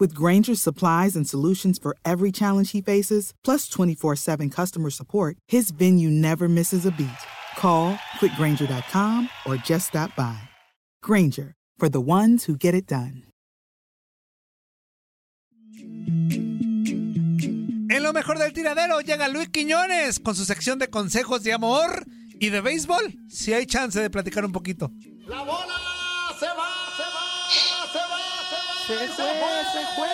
With Granger's supplies and solutions for every challenge he faces, plus 24 7 customer support, his venue never misses a beat. Call quickgranger.com or just stop by. Granger, for the ones who get it done. En lo mejor del tiradero llega Luis Quiñones con su sección de consejos de amor y de béisbol. Si hay chance de platicar un poquito. Se fue, se fue.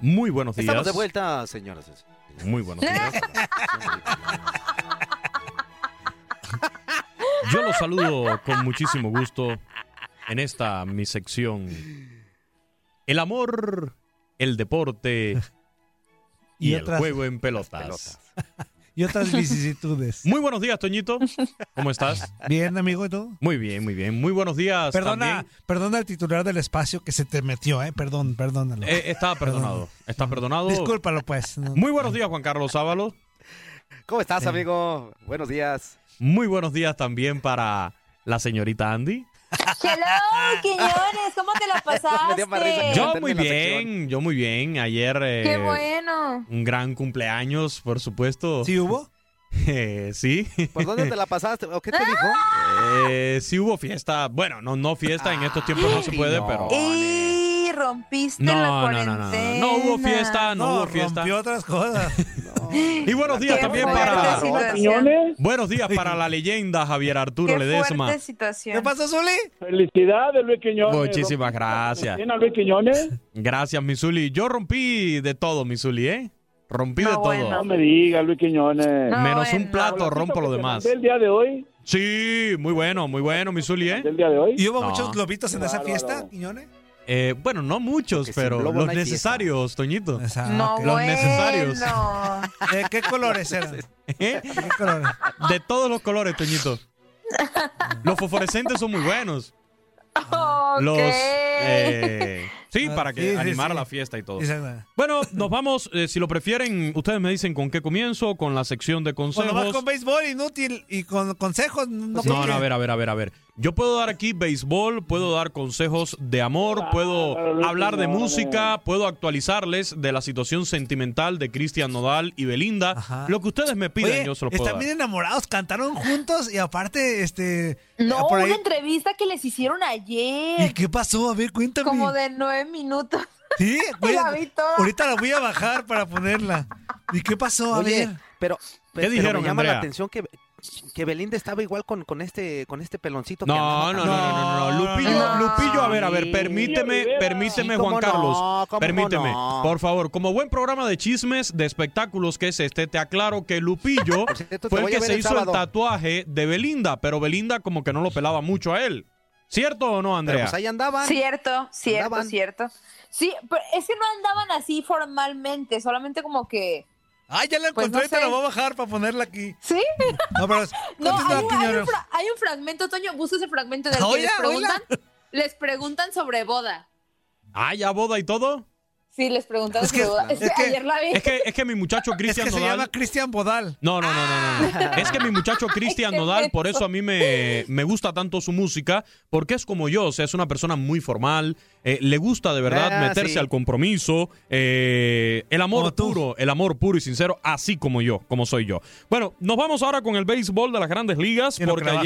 Muy buenos días. Estamos de vuelta, señoras. Muy buenos días. Yo los saludo con muchísimo gusto en esta mi sección. El amor, el deporte y, Y el otras- juego en pelotas. Y otras vicisitudes. Muy buenos días, Toñito. ¿Cómo estás? Bien, amigo, ¿y tú? Muy bien, muy bien. Muy buenos días. Perdona, también. perdona al titular del espacio que se te metió, ¿eh? Perdón, perdónalo. Eh, está perdonado. Está perdonado. Discúlpalo, pues. No- Muy buenos días, Juan Carlos Ábalos. ¿Cómo estás, amigo? Buenos días. Muy buenos días también para la señorita Andy. Hello, Quiñones, ¿cómo te la pasaste? Yo muy bien, yo muy bien. Ayer eh, Qué bueno. un gran cumpleaños, por supuesto. ¿Sí hubo? Eh, sí. ¿Por dónde te la pasaste? ¿O qué te dijo? Eh, sí hubo fiesta. Bueno, no, no fiesta, en estos tiempos no se puede, pero... Rompiste la No, no, cuarentena. no, no, no. No hubo fiesta, no, hubo fiesta. rompió otras cosas. Y buenos días Qué también para... Buenos días para la leyenda Javier Arturo Qué Ledesma. situación. ¿Qué pasó, Zuli? Felicidades, Luis Quiñones. Muchísimas gracias. ¿Bien a Luis Quiñones? Gracias, Misuli. Yo rompí de todo, Misuli, ¿eh? Rompí de todo. bueno. No me digas, Luis Quiñones. No, Menos un plato, rompo lo demás. ¿Del día de hoy? Sí, muy bueno, muy bueno, Misuli, ¿eh? ¿Del día de hoy? ¿Y hubo No. muchos globitos en esa fiesta, Quiñones? Eh, bueno, no muchos, pero los no necesarios, Toñito. Esa- No. Los bueno. necesarios. ¿De qué colores eran? ¿Eh? ¿Qué colores? De todos los colores, Toñito. Los fosforescentes son muy buenos. Ok. Los. eh, sí, Ah, para que sí, animar sí. la fiesta y todo. Bueno, nos vamos. eh, si lo prefieren, ustedes me dicen con qué comienzo, con la sección de consejos. vas con béisbol inútil y con consejos, no, No, no, a ver, a ver, a ver, a ver. Yo puedo dar aquí béisbol, puedo dar consejos de amor, puedo hablar de no, música, puedo actualizarles de la situación sentimental de Cristian Nodal y Belinda. Ajá. Lo que ustedes me pidan, Oye, yo se lo puedo están dar. bien enamorados, cantaron juntos y aparte, este... No, por ahí- una entrevista que les hicieron ¿Y ayer. qué pasó? A ver, cuéntame. Como de nueve minutos. Sí, Y la vi toda. ahorita la voy a bajar para ponerla. ¿Y qué pasó? A Oye, ver. pero, pero dijeron, me llama Andrea? la atención que, que Belinda estaba igual con, con este con este peloncito. que No, no, no, no, no, no, Lupillo, No. Lupillo, a ver, a ver, permíteme, permíteme, Sí, Juan Carlos, permíteme, no. por favor, como buen programa de chismes, de espectáculos que es este, te aclaro que Lupillo cierto, fue el que se el hizo sábado. el tatuaje de Belinda, pero Belinda como que no lo pelaba mucho a él. ¿Cierto o no, Pero Andrea? pues ahí andaban. Cierto, cierto, Andaban. cierto. Sí, pero es que no andaban así formalmente, solamente como que Ah, ya la Pues encontré, no te la voy a bajar para ponerla aquí. ¿Sí? No, pero No, hay un, hay, un hay un fragmento, Toño, busca ese fragmento del que les preguntan, les preguntan sobre boda. Ah, ya boda y todo. Sí, les preguntaron Es que-. Es, es que, ayer la vi. Es que, es que mi muchacho Es Cristian que se Nodal. llama Cristian Bodal. No, no, no, no, no, no. Es que mi muchacho Cristian Nodal, por eso a mí me, me gusta tanto su música, porque es como yo, o sea, es una persona muy formal, eh, le gusta de verdad Ah, meterse sí. al compromiso, eh, el amor puro, el amor puro y sincero, así como yo, como soy yo. Bueno, nos vamos ahora con el béisbol de las grandes ligas, porque que trabajo.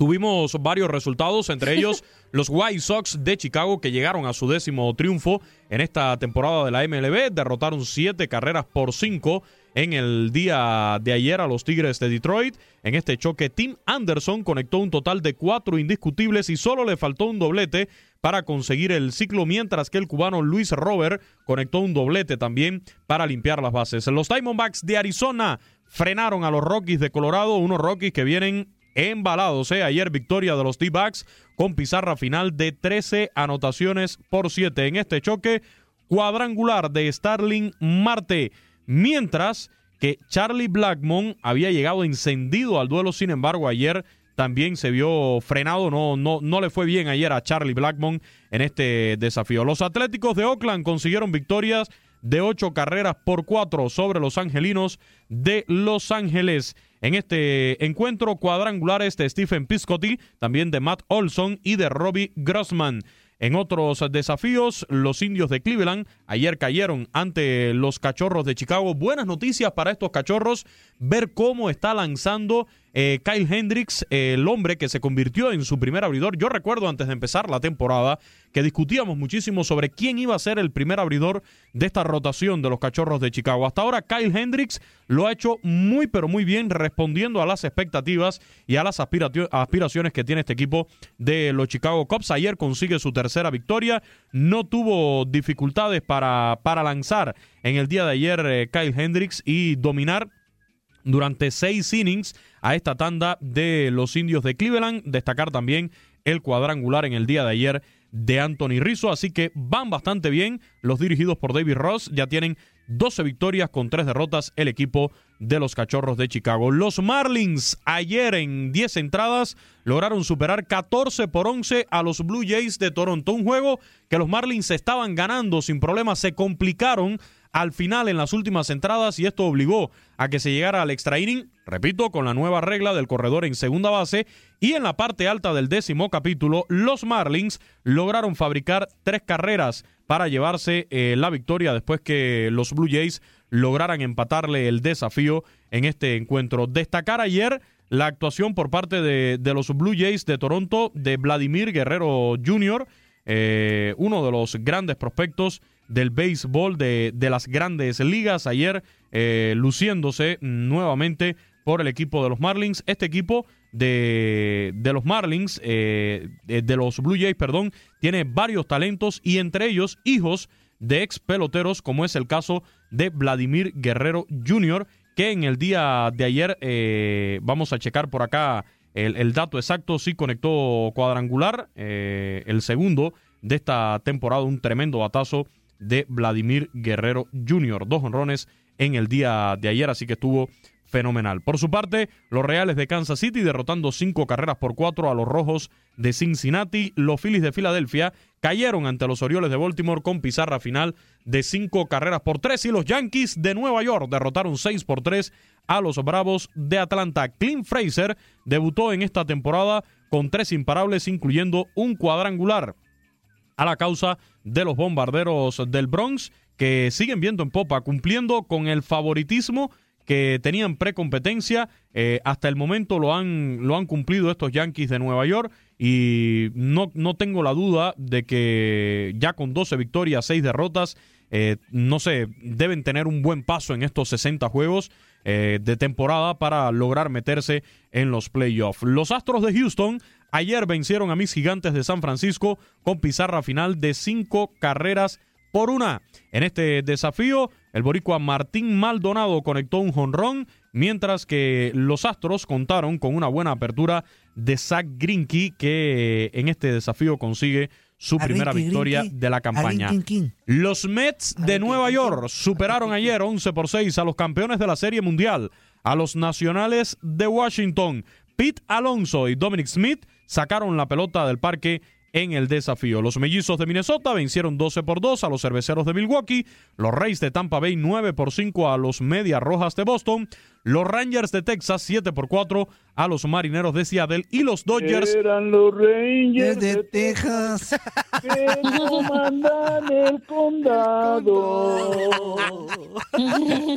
Tuvimos varios resultados, entre ellos los White Sox de Chicago que llegaron a su décimo triunfo en esta temporada de la MLB, derrotaron siete carreras por cinco en el día de ayer a los Tigres de Detroit. En este choque, Tim Anderson conectó un total de cuatro indiscutibles y solo le faltó un doblete para conseguir el ciclo, mientras que el cubano Luis Robert conectó un doblete también para limpiar las bases. Los Diamondbacks de Arizona frenaron a los Rockies de Colorado, unos Rockies que vienen embalados. Ayer victoria de los D-Backs con pizarra final de 13 anotaciones por 7 en este choque cuadrangular de Starling Marte. Mientras que Charlie Blackmon había llegado encendido al duelo, sin embargo ayer también se vio frenado, no, no, no le fue bien ayer a Charlie Blackmon en este desafío. Los Atléticos de Oakland consiguieron victorias de ocho carreras por cuatro sobre los angelinos de Los Ángeles. En este encuentro cuadrangulares de Stephen Piscotty, también de Matt Olson y de Robbie Grossman. En otros desafíos, los indios de Cleveland ayer cayeron ante los cachorros de Chicago. Buenas noticias para estos cachorros, ver cómo está lanzando eh, Kyle Hendricks, eh, el hombre que se convirtió en su primer abridor. Yo recuerdo antes de empezar la temporada que discutíamos muchísimo sobre quién iba a ser el primer abridor de esta rotación de los cachorros de Chicago. Hasta ahora Kyle Hendricks lo ha hecho muy pero muy bien respondiendo a las expectativas y a las aspiraciones que tiene este equipo de los Chicago Cubs. Ayer consigue su tercera victoria, no tuvo dificultades para, para lanzar en el día de ayer eh, Kyle Hendricks y dominar durante seis innings a esta tanda de los indios de Cleveland. Destacar también el cuadrangular en el día de ayer de Anthony Rizzo. Así que van bastante bien los dirigidos por David Ross. Ya tienen 12 victorias con 3 derrotas el equipo de los Cachorros de Chicago. Los Marlins ayer en 10 entradas lograron superar 14 por 11 a los Blue Jays de Toronto. Un juego que los Marlins estaban ganando sin problemas. Se complicaron al final en las últimas entradas y esto obligó a que se llegara al extra inning, repito, con la nueva regla del corredor en segunda base y en la parte alta del décimo capítulo, los Marlins lograron fabricar tres carreras para llevarse eh, la victoria después que los Blue Jays lograran empatarle el desafío en este encuentro. Destacar ayer la actuación por parte de, los Blue Jays de Toronto de Vladimir Guerrero Jr., eh, uno de los grandes prospectos del béisbol de, de las grandes ligas. Ayer eh, luciéndose nuevamente por el equipo de los Marlins. Este equipo de, de los Marlins, eh, de, los Blue Jays, perdón, tiene varios talentos y entre ellos hijos de ex peloteros, como es el caso de Vladimir Guerrero Jr., que en el día de ayer, eh, vamos a checar por acá el, el dato exacto, sí conectó cuadrangular, eh, el segundo de esta temporada, un tremendo batazo de Vladimir Guerrero Jr., dos honrones en el día de ayer, así que estuvo fenomenal. Por su parte, los Reales de Kansas City derrotando cinco carreras por cuatro a los Rojos de Cincinnati. Los Phillies de Filadelfia cayeron ante los Orioles de Baltimore con pizarra final de cinco carreras por tres. Y los Yankees de Nueva York derrotaron seis por tres a los Bravos de Atlanta. Clint Fraser debutó en esta temporada con tres imparables, incluyendo un cuadrangular a la causa de los bombarderos del Bronx, que siguen viendo en popa, cumpliendo con el favoritismo que tenían precompetencia. Eh, hasta el momento lo han, lo han cumplido estos Yankees de Nueva York y no, no tengo la duda de que ya con 12 victorias, 6 derrotas, eh, no sé, deben tener un buen paso en estos 60 juegos eh, de temporada para lograr meterse en los playoffs. Los Astros de Houston ayer vencieron a mis gigantes de San Francisco con pizarra final de 5 carreras por una. En este desafío, el boricua Martín Maldonado conectó un jonrón, mientras que los Astros contaron con una buena apertura de Zach Greinke, que en este desafío consigue su primera victoria rinqui, de la campaña. Los Mets de Nueva York superaron ayer 11 por 6 a los campeones de la Serie Mundial, a los Nacionales de Washington. Pete Alonso y Dominic Smith sacaron la pelota del parque en el desafío. Los mellizos de Minnesota vencieron 12 por 2 a los cerveceros de Milwaukee, los Rays de Tampa Bay 9 por 5 a los Medias Rojas de Boston, los Rangers de Texas 7 por 4 a los Marineros de Seattle y los Dodgers Eran los Rangers Desde Texas. que no mandan el condado.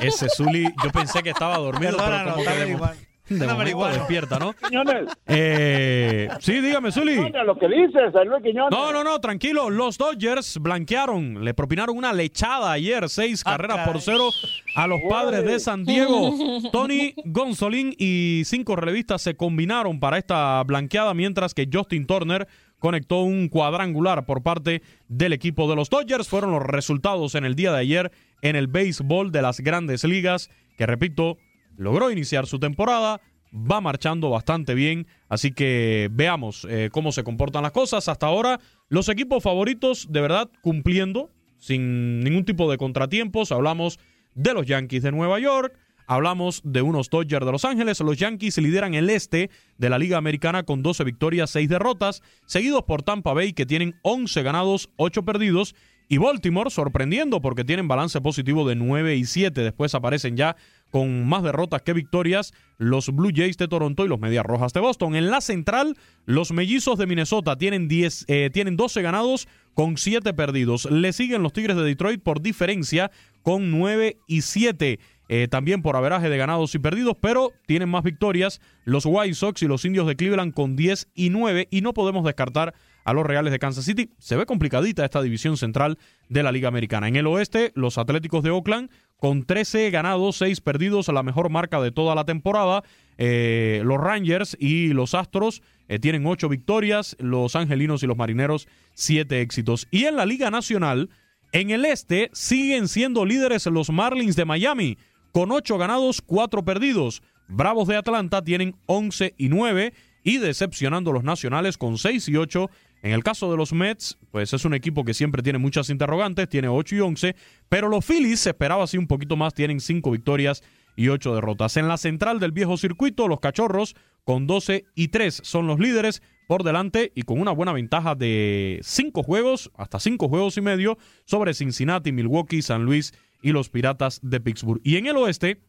Ese Zuli, yo pensé que estaba dormido, pero que está de, momento despierta, ¿no? Quiñones, Eh, sí, dígame, Zuli. mira lo que dices, a Luis Quiñones. No, no, no, tranquilo. Los Dodgers blanquearon, le propinaron una lechada ayer, seis Ah, carreras por cero a los padres de San Diego. Tony Gonzolín y cinco relevistas se combinaron para esta blanqueada, mientras que Justin Turner conectó un cuadrangular por parte del equipo de los Dodgers. Fueron los resultados en el día de ayer en el béisbol de las grandes ligas, que repito, logró iniciar su temporada, va marchando bastante bien, así que veamos eh, cómo se comportan las cosas. Hasta ahora, los equipos favoritos de verdad cumpliendo, sin ningún tipo de contratiempos. Hablamos de los Yankees de Nueva York, hablamos de unos Dodgers de Los Ángeles. Los Yankees lideran el este de la Liga Americana con 12 victorias, 6 derrotas, seguidos por Tampa Bay que tienen 11 ganados, 8 perdidos. Y Baltimore sorprendiendo porque tienen balance positivo de 9 y 7. Después aparecen ya con más derrotas que victorias los Blue Jays de Toronto y los Medias Rojas de Boston. En la central, los Mellizos de Minnesota tienen, 10, eh, tienen 12 ganados con 7 perdidos. Le siguen los Tigres de Detroit por diferencia con 9 y 7. eh, también por averaje de ganados y perdidos, pero tienen más victorias los White Sox y los Indios de Cleveland con 10 y 9 y no podemos descartar a los Reales de Kansas City. Se ve complicadita esta división central de la Liga Americana. En el oeste, los Atléticos de Oakland con 13 ganados, 6 perdidos, la mejor marca de toda la temporada. Eh, los Rangers y los Astros eh, tienen 8 victorias, los Angelinos y los Marineros 7 éxitos. Y en la Liga Nacional, en el este, siguen siendo líderes los Marlins de Miami con 8 ganados, 4 perdidos. Bravos de Atlanta tienen 11 y 9 y decepcionando los nacionales con 6 y 8. En el caso de los Mets, pues es un equipo que siempre tiene muchas interrogantes, tiene 8 y 11, pero los Phillies se esperaba así un poquito más, tienen 5 victorias y 8 derrotas. En la central del viejo circuito, los Cachorros con 12 y 3 son los líderes por delante y con una buena ventaja de 5 juegos, hasta 5 juegos y medio sobre Cincinnati, Milwaukee, San Luis y los Piratas de Pittsburgh. Y en el oeste,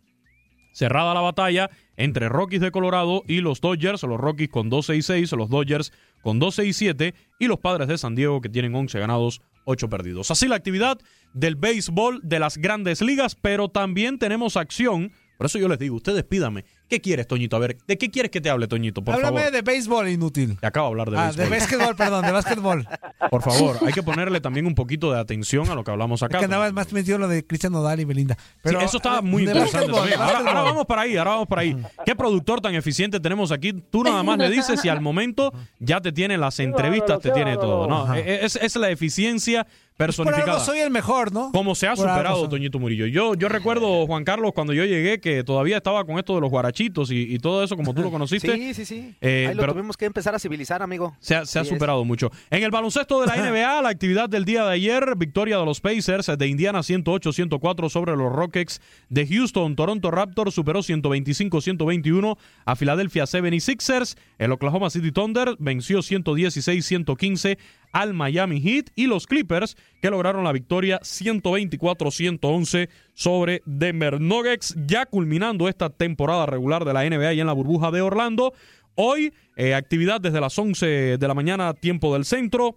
cerrada la batalla entre Rockies de Colorado y los Dodgers, los Rockies con 12 y 6, los Dodgers con 12 y 7 y los Padres de San Diego que tienen 11 ganados, 8 perdidos. Así la actividad del béisbol de las grandes ligas, pero también tenemos acción. Por eso yo les digo, ustedes pídame, ¿qué quieres, Toñito? A ver, ¿de qué quieres que te hable, Toñito? Por Háblame favor. de béisbol inútil. Te acabo de hablar de Ah, béisbol. de básquetbol, perdón, de básquetbol. Por favor, hay que ponerle también un poquito de atención a lo que hablamos acá. Es que andaba más metido lo de Cristian Nodal y Belinda. Sí, eso estaba muy interesante también. Ahora, ahora vamos para ahí, ahora vamos para ahí. ¿Qué productor tan eficiente tenemos aquí? Tú nada más le dices y al momento ya te tiene las entrevistas, te tiene todo. No, es la eficiencia Por algo personificada. soy el mejor, ¿no? Como se ha Por superado. Toñito Murillo. Yo, yo recuerdo, Juan Carlos, cuando yo llegué, que todavía estaba con esto de los guarachitos y, y todo eso, como tú lo conociste. Sí, sí, sí. Eh, Ahí lo pero- tuvimos que empezar a civilizar, amigo. Se ha, se ha Así es. superado mucho. En el baloncesto de la NBA, la actividad del día de ayer, victoria de los Pacers de Indiana 108-104 sobre los Rockets de Houston. Toronto Raptors superó 125-121 a Philadelphia 76ers. El Oklahoma City Thunder venció 116-115 al Miami Heat y los Clippers que lograron la victoria 124-111 sobre Denver Nuggets, ya culminando esta temporada regular de la NBA en la burbuja de Orlando. Hoy, eh, actividad desde las 11 de la mañana, tiempo del centro.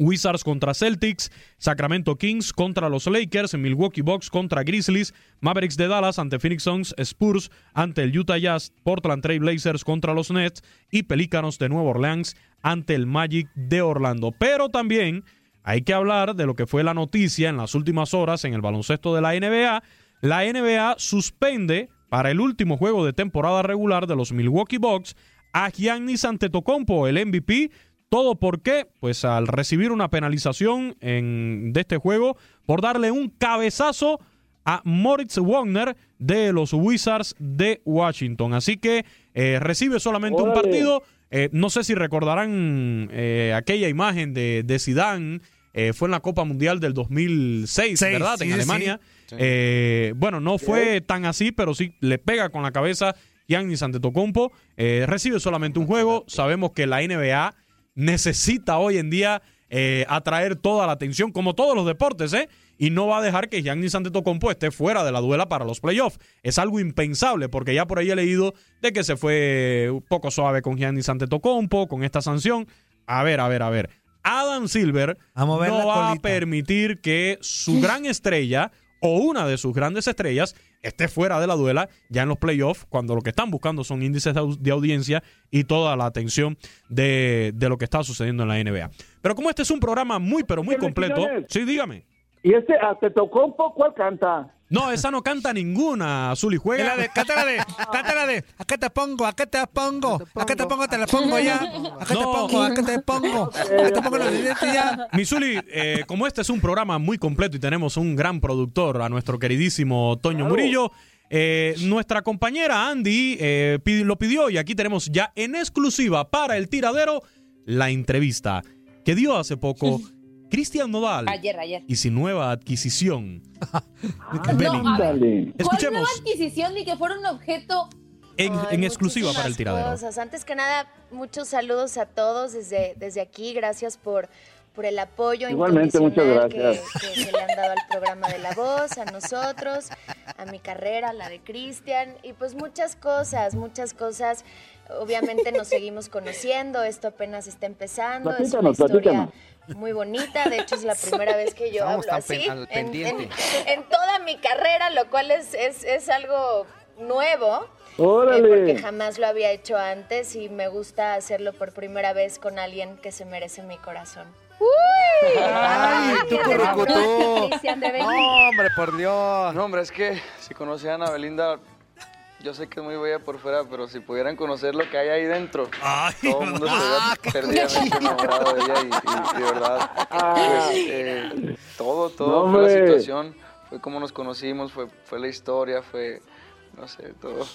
Wizards contra Celtics, Sacramento Kings contra los Lakers, Milwaukee Bucks contra Grizzlies, Mavericks de Dallas ante Phoenix Suns, Spurs ante el Utah Jazz, Portland Trail Blazers contra los Nets y Pelícanos de Nueva Orleans ante el Magic de Orlando. Pero también hay que hablar de lo que fue la noticia en las últimas horas en el baloncesto de la NBA. La NBA suspende para el último juego de temporada regular de los Milwaukee Bucks a Giannis Antetokounmpo, el MVP. ¿Todo por qué? Pues al recibir una penalización en, de este juego por darle un cabezazo a Moritz Wagner de los Wizards de Washington. Así que eh, recibe solamente un partido Eh, no sé si recordarán eh, aquella imagen de, de Zidane, eh, fue en la Copa Mundial del 2006, Seis, ¿verdad? sí, en sí, Alemania. sí. Eh, bueno, no fue tan así, pero sí le pega con la cabeza Giannis Antetokounmpo. Eh, recibe solamente un juego. Sabemos que la NBA necesita hoy en día eh, atraer toda la atención, como todos los deportes, ¿eh? Y no va a dejar que Giannis Antetokounmpo esté fuera de la duela para los playoffs. Es algo impensable, porque ya por ahí he leído de que se fue un poco suave con Giannis Antetokounmpo, con esta sanción. A ver, a ver, a ver. Adam Silver no va a permitir que su gran estrella o una de sus grandes estrellas esté fuera de la duela ya en los playoffs, cuando lo que están buscando son índices de, au- de audiencia y toda la atención de, de lo que está sucediendo en la NBA. Pero como este es un programa muy, pero muy completo, sí, dígame. ¿Y este ah, te tocó un poco cuál canta? No, esa no canta ninguna, Es juega. la de, cántala de, cántala de, ¿a qué te pongo? ¿A qué te pongo? ¿A qué te pongo? Te la pongo ya. ¿A qué te No. pongo? ¿A qué te pongo? ¿A qué te pongo los dientes ya? Misuli, eh, como este es un programa muy completo y tenemos un gran productor, a nuestro queridísimo Toño Murillo, eh, nuestra compañera Andy eh, lo pidió y aquí tenemos ya en exclusiva para el tiradero la entrevista que dio hace poco Cristian Nodal Ayer, ayer. y sin nueva adquisición. Belinda. Ándale. ¿Cuál Escuchemos nueva adquisición ni que fuera un objeto? en, Ay, en exclusiva para el tiradero. cosas. Antes que nada, muchos saludos a todos desde, desde aquí. Gracias por, por el apoyo Igualmente, muchas gracias. Que, que- que le han dado al programa de La Voz, a nosotros, a mi carrera, la de Cristian, y pues muchas cosas, muchas cosas. Obviamente nos seguimos conociendo, esto apenas está empezando, es una historia platícanos. muy bonita, de hecho es la primera vez que yo Estamos hablo así al en- en- en toda mi carrera, lo cual es, es, es algo nuevo. eh, Órale. porque jamás lo había hecho antes y me gusta hacerlo por primera vez con alguien que se merece mi corazón. Ay, tú qué currucutú. Cristian de Belinda. No, hombre, por Dios. No, hombre, es que si conocieran a Belinda, yo sé que es muy bella por fuera, pero si pudieran conocer lo que hay ahí dentro, Ay, todo el mundo ah, estaría perdidamente enamorado de ella y, y- y de verdad, pues, eh, todo, todo No, fue la situación, fue como nos conocimos, fue, fue la historia, fue, no sé, todo.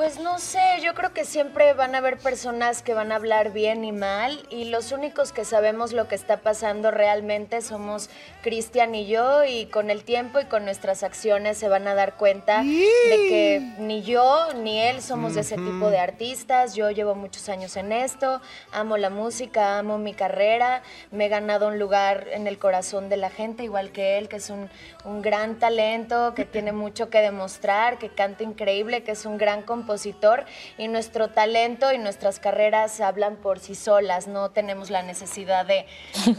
Pues no sé, yo creo que siempre van a haber personas que van a hablar bien y mal y los únicos que sabemos lo que está pasando realmente somos Cristian y yo y con el tiempo y con nuestras acciones se van a dar cuenta de que ni yo ni él somos de ese tipo de artistas. Yo llevo muchos años en esto, amo la música, amo mi carrera, me he ganado un lugar en el corazón de la gente igual que él, que es un, un gran talento, que tiene mucho que demostrar, que canta increíble, que es un gran compositor y nuestro talento y nuestras carreras hablan por sí solas, no tenemos la necesidad de,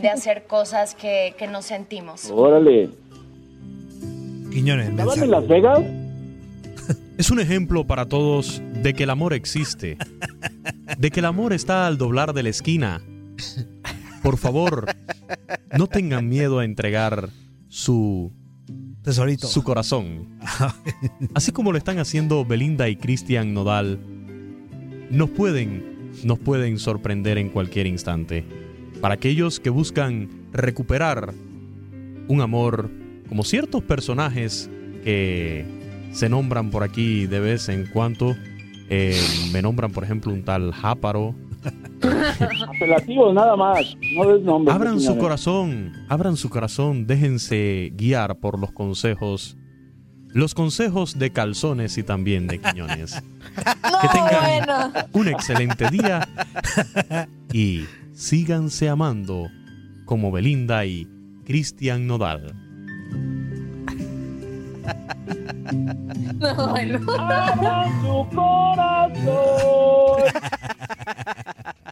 de hacer cosas que, que no sentimos. Órale. Quiñones, ¿Estaban en Las Vegas? Es un ejemplo para todos de que el amor existe, de que el amor está al doblar de la esquina. Por favor, no tengan miedo a entregar su, Tesorito. su corazón. Así como lo están haciendo Belinda y Cristian Nodal, nos pueden, nos pueden sorprender en cualquier instante. Para aquellos que buscan recuperar un amor como ciertos personajes que se nombran por aquí de vez en cuando. eh, me nombran, por ejemplo, un tal Jáparo. Apelativos, nada más. No des nombres. Abran su corazón, abran su corazón, déjense guiar por los consejos. Los consejos de calzones y también de quiñones. que tengan bueno. un excelente día y síganse amando como Belinda y Cristian Nodal. No, bueno. Abran su corazón.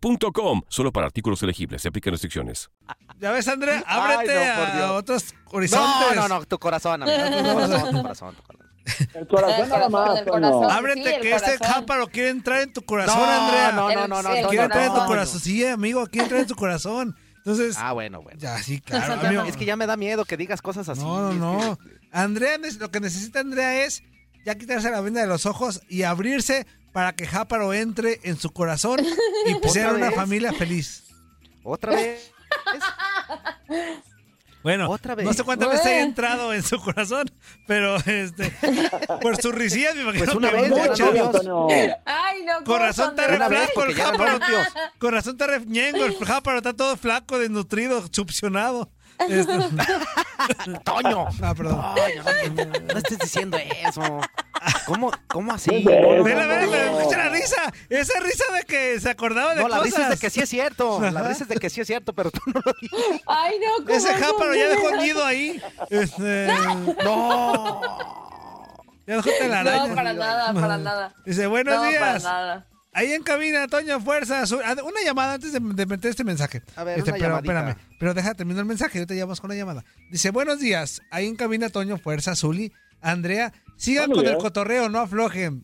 ebaymotors.com. Solo para artículos elegibles. Se aplican restricciones. Ya ves, Andrea, ábrete Ay, no, por a otros horizontes. No, no, no, tu corazón, amigo. Tu corazón, tu corazón, tu corazón. El corazón nada más. Ábrete que este jáparo quiere entrar en tu corazón, No, Andrea. no, no, no, no, Quiere Toño, entrar en tu corazón. Sí, amigo, quiere entrar en tu corazón. Entonces, Ah, bueno, bueno. ya, sí, claro. Amigo. es que ya me da miedo que digas cosas así. No, no, no. Andrea, lo que necesita Andrea es ya quitarse la venda de los ojos y abrirse para que Jáparo entre en su corazón y pues, ¿Otra ser una familia feliz. Otra vez. Bueno, Otra vez. no sé cuántas veces haya entrado en su corazón, pero este, por su risilla me imagino Pues una que vez, muchas. eran novios. Ay, no. Corazón está re Una vez, flaco el Jáparo. novios. Corazón está re ñengo, el Jáparo está todo flaco, desnutrido, succionado. Este- Toño. Ah, perdón. Toño, no, no estés diciendo eso. ¿Cómo, cómo así? Vela, vela, vela, escucha la risa. Esa risa de que se acordaba de No, la cosas. risa es de que sí es cierto. La Ajá. risa es de que sí es cierto, pero tú no lo dices. Ay, no. ¿cómo Ese jáparo ya dejó nido ahí. Este, No. ya dejó telaraña. No, para nada, para nada. Dice, buenos no, para días. nada. Ahí en cabina, Toño, fuerza. ah, Una llamada antes de, de meter este mensaje. A ver, Este, una pero llamadita. espérame, pero deja terminar el mensaje, yo te llamamos con la llamada. Dice, buenos días. Ahí en cabina, Toño, fuerza, Zuli, Andrea. Sigan con el cotorreo, no aflojen.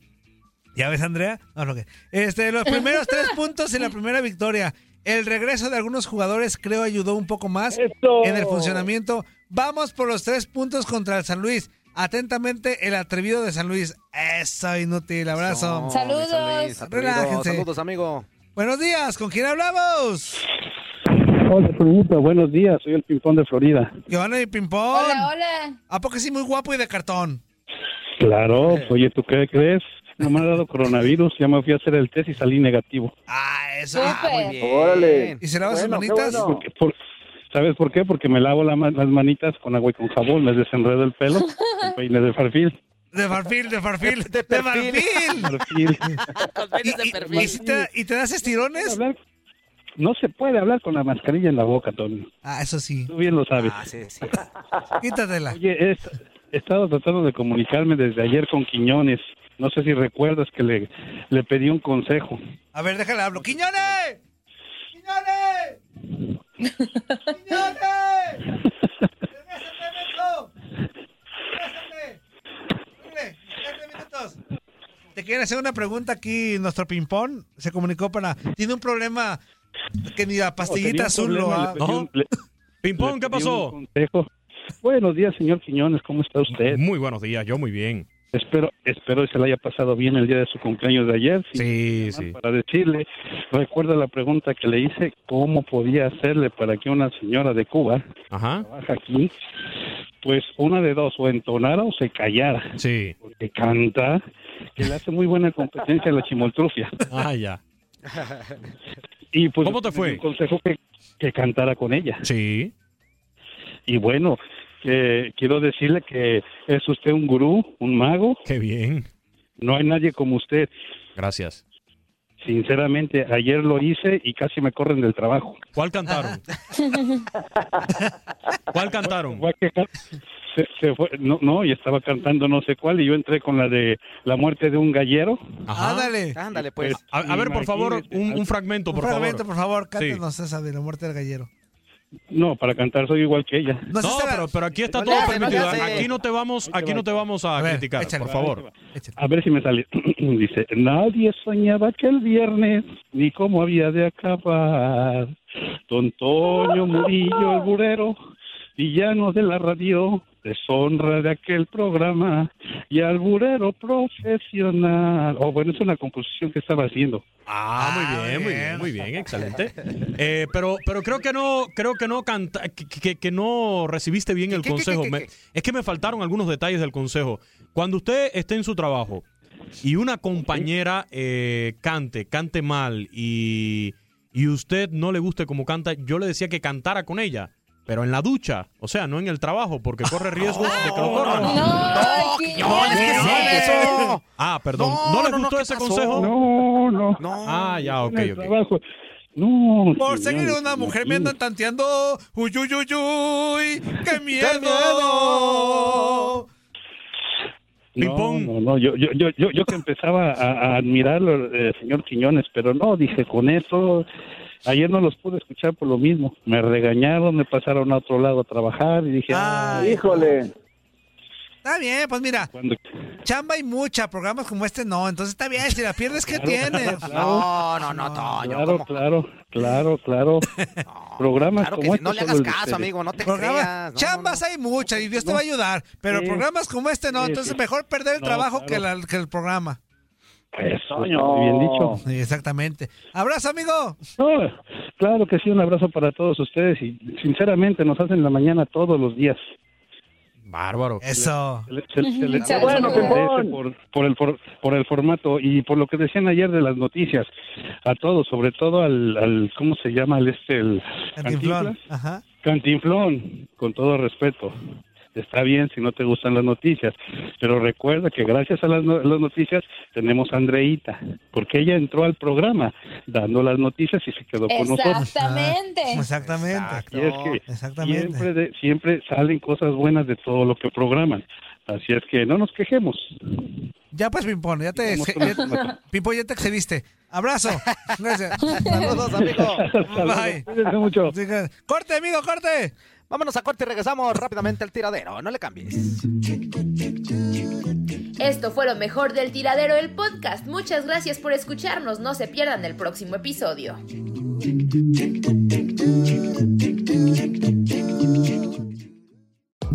¿Ya ves, Andrea? No aflojen. Este, los primeros tres puntos y la primera victoria. El regreso de algunos jugadores creo ayudó un poco más Eso. en el funcionamiento. Vamos por los tres puntos contra el San Luis. Atentamente, el atrevido de San Luis. Eso, inútil. Abrazo. No, Saludos. Luis, atrevido. Saludos, amigo. Buenos días, ¿con quién hablamos? Hola, Toñito, buenos días. Soy el Pimpón de Florida. ¿Qué onda, mi pimpón? Hola, hola. ¿A poco sí muy guapo y de cartón? Claro, oye, ¿tú qué crees? No me ha dado coronavirus, ya me fui a hacer el test y salí negativo. Ah, eso. Súper. Ah, muy bien. Órale. ¿Y se lava sus Bueno, manitas? bueno. Porque- por- ¿Sabes por qué? Porque me lavo la las manitas con agua y con jabón, me desenredo el pelo, con peine de farfil. De farfil, de farfil. De De, perfil. farfil. Farfil. ¿Y, y- y si te, y te das estirones? No se puede hablar con la mascarilla en la boca, Tony. Ah, eso sí. Tú bien lo sabes. Ah, sí, sí. Quítatela. Oye, he, he estado tratando de comunicarme desde ayer con Quiñones. No sé si recuerdas que le, le pedí un consejo. A ver, déjale hablo. ¡Quiñones! ¡Quiñones! ¡Quiñones! Te quiere hacer una pregunta aquí nuestro ping-pong. Se comunicó para... Tiene un problema que ni la pastillita No, azul lo ha... Pimpón, le ¿qué pasó? consejo. Buenos días, señor Quiñones. ¿Cómo está usted? Muy buenos días, yo muy bien. Espero, espero se le haya pasado bien el día de su cumpleaños de ayer. Sí, sí. Para decirle, recuerda la pregunta que le hice, ¿cómo podía hacerle para que una señora de Cuba Ajá. trabaja aquí, pues una de dos, o entonara o se callara. Sí. Porque canta, que le hace muy buena competencia a la chimoltrufia. Ah, ya. Y pues ¿Cómo te fue? Un consejo que, que cantara con ella. Sí. Y bueno, que quiero decirle que es usted un gurú, un mago. Qué bien. No hay nadie como usted. Gracias. Sinceramente, ayer lo hice y casi me corren del trabajo. ¿Cuál cantaron? ¿Cuál cantaron? Fue a quejar- se- se fue- no, no, y estaba cantando no sé cuál y yo entré con la de la muerte de un gallero. Ajá. Ándale. Ándale, pues. A, a ver, por favor, un, fragmento, Un por fragmento, favor. por favor. Sí. Cántenos esa de la muerte del gallero. No, para cantar soy igual que ella. No, pero, pero aquí está No todo hace, permitido. Aquí no te vamos, aquí no te vamos a, A ver, criticar, échale. por favor. Échale. A ver si me sale. Dice, nadie soñaba que el viernes ni cómo había de acabar. Don Toño Murillo, el burero, villano de la radio, deshonra de aquel programa y al burero profesional. Oh, bueno, es una composición que estaba haciendo. Ah, muy bien, muy bien, muy bien, excelente. Eh, pero, pero creo que no, creo que no canta, que, que- que no recibiste bien el ¿Qué, qué, qué, consejo. qué, Me- es que me faltaron algunos detalles del consejo. Cuando usted esté en su trabajo y una compañera eh, cante, cante mal y, y usted no le guste como canta, yo le decía que cantara con ella. Pero en la ducha, o sea, no en el trabajo, porque corre riesgo de que lo corran. No, Quiñones, ¿qué es eso? Ah, perdón. ¿No, No, le no, no, gustó ¿qué ese pasó? consejo? No, no. No. Ah, ya, ok, ok. No. Por seguir una mujer me andan tanteando. Uy, uy, uy, uy. ¡Qué miedo! No, no, no, yo, yo, yo, yo, yo que empezaba a, a admirarlo, eh, señor Quiñones, pero no, dije, con eso, ayer no los pude escuchar por lo mismo. Me regañaron, me pasaron a otro lado a trabajar y dije, Ah, "Ay, híjole. Está bien, pues mira, Cuando- chamba hay mucha, programas como este no, entonces está bien, si la pierdes, ¿qué tienes? No, no, no, Toño. Claro, ¿cómo? claro, claro, claro. Programas Claro que como sí, no este le hagas caso, ustedes. amigo, no te Programa- creas. no, chambas hay muchas y Dios te va a ayudar, pero Sí. programas como este no, Sí, entonces sí. mejor perder el No, trabajo que, claro. la- que el programa. Eso, muy bien dicho. Sí, exactamente. Abrazo, amigo. No, claro que sí, un abrazo para todos ustedes y sinceramente nos hacen la mañana todos los días. Bárbaro. Eso. Se, bueno, por, por, el, for- por el formato y por lo que decían ayer de las noticias. A todos, sobre todo al, al ¿cómo se llama? El este, el Cantinflón. Cantinflón, con todo respeto. Está bien si no te gustan las noticias, pero recuerda que gracias a las, no- las noticias tenemos a Andreita, porque ella entró al programa dando las noticias y se quedó con nosotros. Exactamente. Exactamente. Y es que Exactamente. siempre, de- siempre salen cosas buenas de todo lo que programan. Así es que no nos quejemos. Ya pues, Pimpón, ya te, ya-. Pimpón, ya te excediste. Abrazo. Gracias. Saludos, amigo. Bye. Mucho. Corte, amigo, corte. Vámonos a corte y regresamos rápidamente al tiradero. No le cambies. Esto fue lo mejor del tiradero del podcast. Muchas gracias por escucharnos. No se pierdan el próximo episodio.